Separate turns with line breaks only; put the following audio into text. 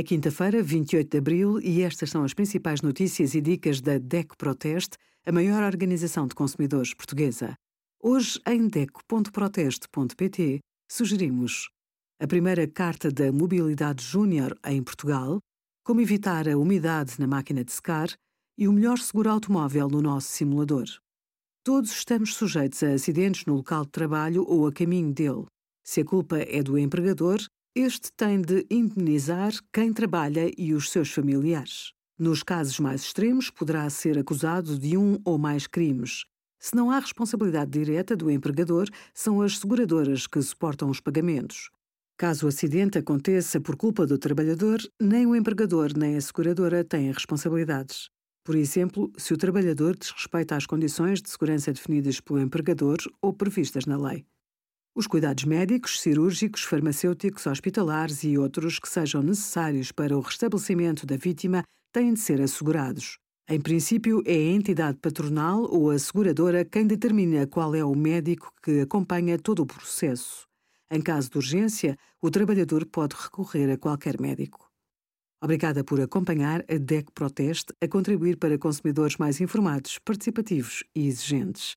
É quinta-feira, 28 de abril, e estas são as principais notícias e dicas da DECO Proteste, a maior organização de consumidores portuguesa. Hoje, em DECO.proteste.pt, sugerimos a primeira carta da mobilidade júnior em Portugal, como evitar a umidade na máquina de secar e o melhor seguro automóvel no nosso simulador. Todos estamos sujeitos a acidentes no local de trabalho ou a caminho dele. Se a culpa é do empregador, este tem de indemnizar quem trabalha e os seus familiares. Nos casos mais extremos, poderá ser acusado de um ou mais crimes. Se não há responsabilidade direta do empregador, são as seguradoras que suportam os pagamentos. Caso o acidente aconteça por culpa do trabalhador, nem o empregador nem a seguradora têm responsabilidades. Por exemplo, se o trabalhador desrespeita as condições de segurança definidas pelo empregador ou previstas na lei. Os cuidados médicos, cirúrgicos, farmacêuticos, hospitalares e outros que sejam necessários para o restabelecimento da vítima têm de ser assegurados. Em princípio, é a entidade patronal ou a seguradora quem determina qual é o médico que acompanha todo o processo. Em caso de urgência, o trabalhador pode recorrer a qualquer médico. Obrigada por acompanhar a DEC Proteste a contribuir para consumidores mais informados, participativos e exigentes.